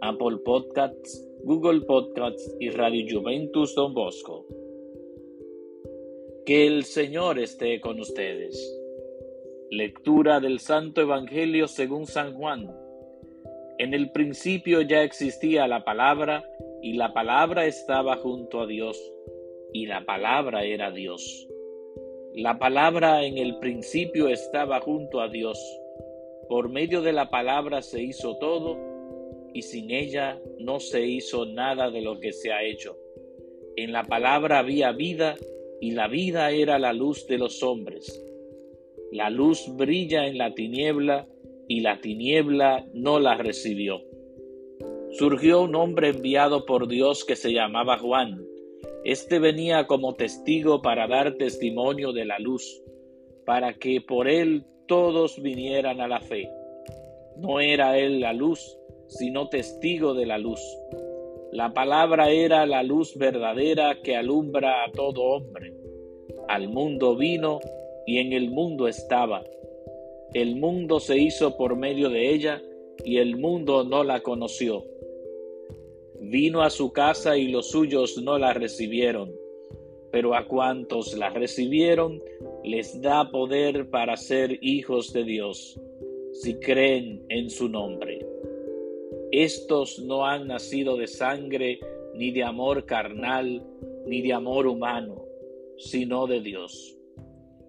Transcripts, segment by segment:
Apple Podcasts, Google Podcasts y Radio Juventus Don Bosco. Que el Señor esté con ustedes. Lectura del Santo Evangelio según San Juan. En el principio ya existía la palabra y la palabra estaba junto a Dios y la palabra era Dios. La palabra en el principio estaba junto a Dios por medio de la palabra se hizo todo y sin ella no se hizo nada de lo que se ha hecho. En la palabra había vida y la vida era la luz de los hombres. La luz brilla en la tiniebla y la tiniebla no la recibió. Surgió un hombre enviado por Dios que se llamaba Juan. Este venía como testigo para dar testimonio de la luz, para que por él todos vinieran a la fe. No era él la luz, sino testigo de la luz. La palabra era la luz verdadera que alumbra a todo hombre. Al mundo vino y en el mundo estaba. El mundo se hizo por medio de ella y el mundo no la conoció. Vino a su casa y los suyos no la recibieron, pero a cuantos la recibieron les da poder para ser hijos de Dios, si creen en su nombre. Estos no han nacido de sangre, ni de amor carnal, ni de amor humano, sino de Dios.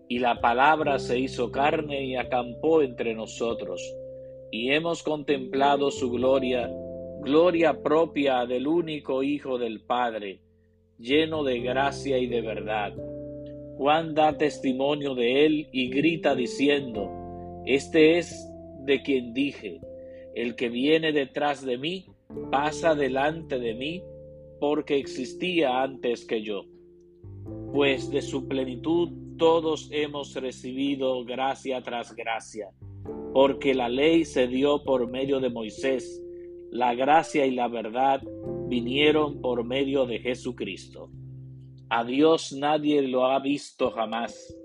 Y la palabra se hizo carne y acampó entre nosotros, y hemos contemplado su gloria, gloria propia del único Hijo del Padre, lleno de gracia y de verdad Juan da testimonio de él y grita diciendo, Este es de quien dije, el que viene detrás de mí pasa delante de mí porque existía antes que yo. Pues de su plenitud todos hemos recibido gracia tras gracia, porque la ley se dio por medio de Moisés, la gracia y la verdad vinieron por medio de Jesucristo. A Dios nadie lo ha visto jamás.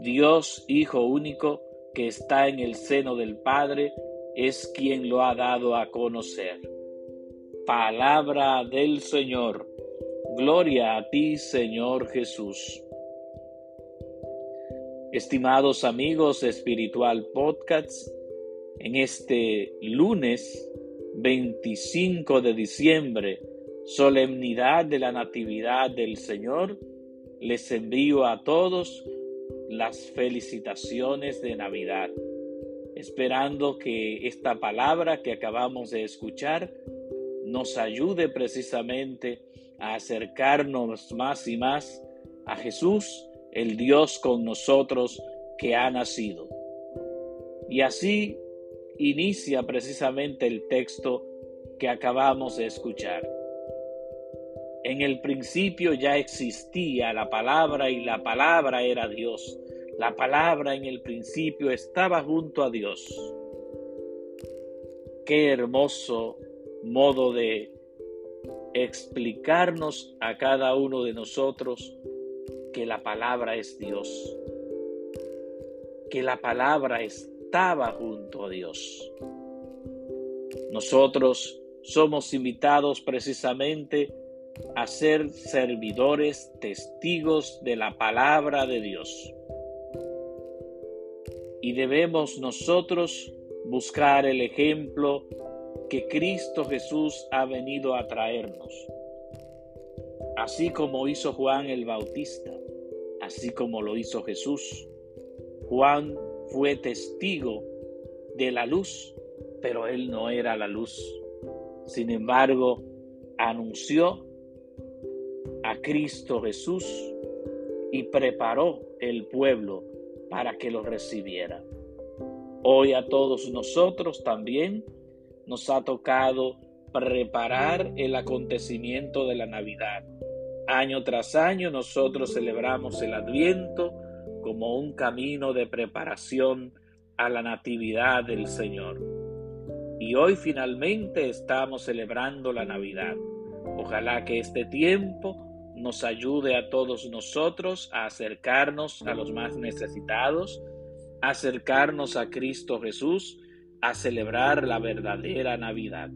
Dios Hijo único, que está en el seno del Padre, es quien lo ha dado a conocer. Palabra del Señor. Gloria a ti, Señor Jesús. Estimados amigos Espiritual Podcasts, en este lunes 25 de diciembre solemnidad de la Natividad del Señor, les envío a todos las felicitaciones de Navidad, esperando que esta palabra que acabamos de escuchar nos ayude precisamente a acercarnos más y más a Jesús, el Dios con nosotros que ha nacido. Y así inicia precisamente el texto que acabamos de escuchar. En el principio ya existía la palabra y la palabra era Dios. La palabra en el principio estaba junto a Dios. Qué hermoso modo de explicarnos a cada uno de nosotros que la palabra es Dios, que la palabra estaba junto a Dios. Nosotros somos invitados precisamente a ser servidores, testigos de la palabra de Dios. Y debemos nosotros buscar el ejemplo que Cristo Jesús ha venido a traernos. Así como hizo Juan el Bautista, así como lo hizo Jesús. Juan fue testigo de la luz, pero él no era la luz. Sin embargo, anunció a Cristo Jesús y preparó el pueblo para que lo recibiera. Hoy a todos nosotros también nos ha tocado preparar el acontecimiento de la Navidad. Año tras año nosotros celebramos el Adviento como un camino de preparación a la Natividad del Señor. Y hoy finalmente estamos celebrando la Navidad. Ojalá que este tiempo nos ayude a todos nosotros a acercarnos a los más necesitados, a acercarnos a Cristo Jesús, a celebrar la verdadera Navidad.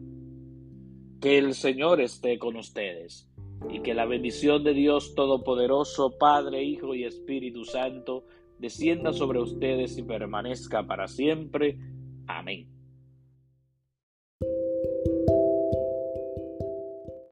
Que el Señor esté con ustedes y que la bendición de Dios Todopoderoso, Padre, Hijo y Espíritu Santo, descienda sobre ustedes y permanezca para siempre. Amén.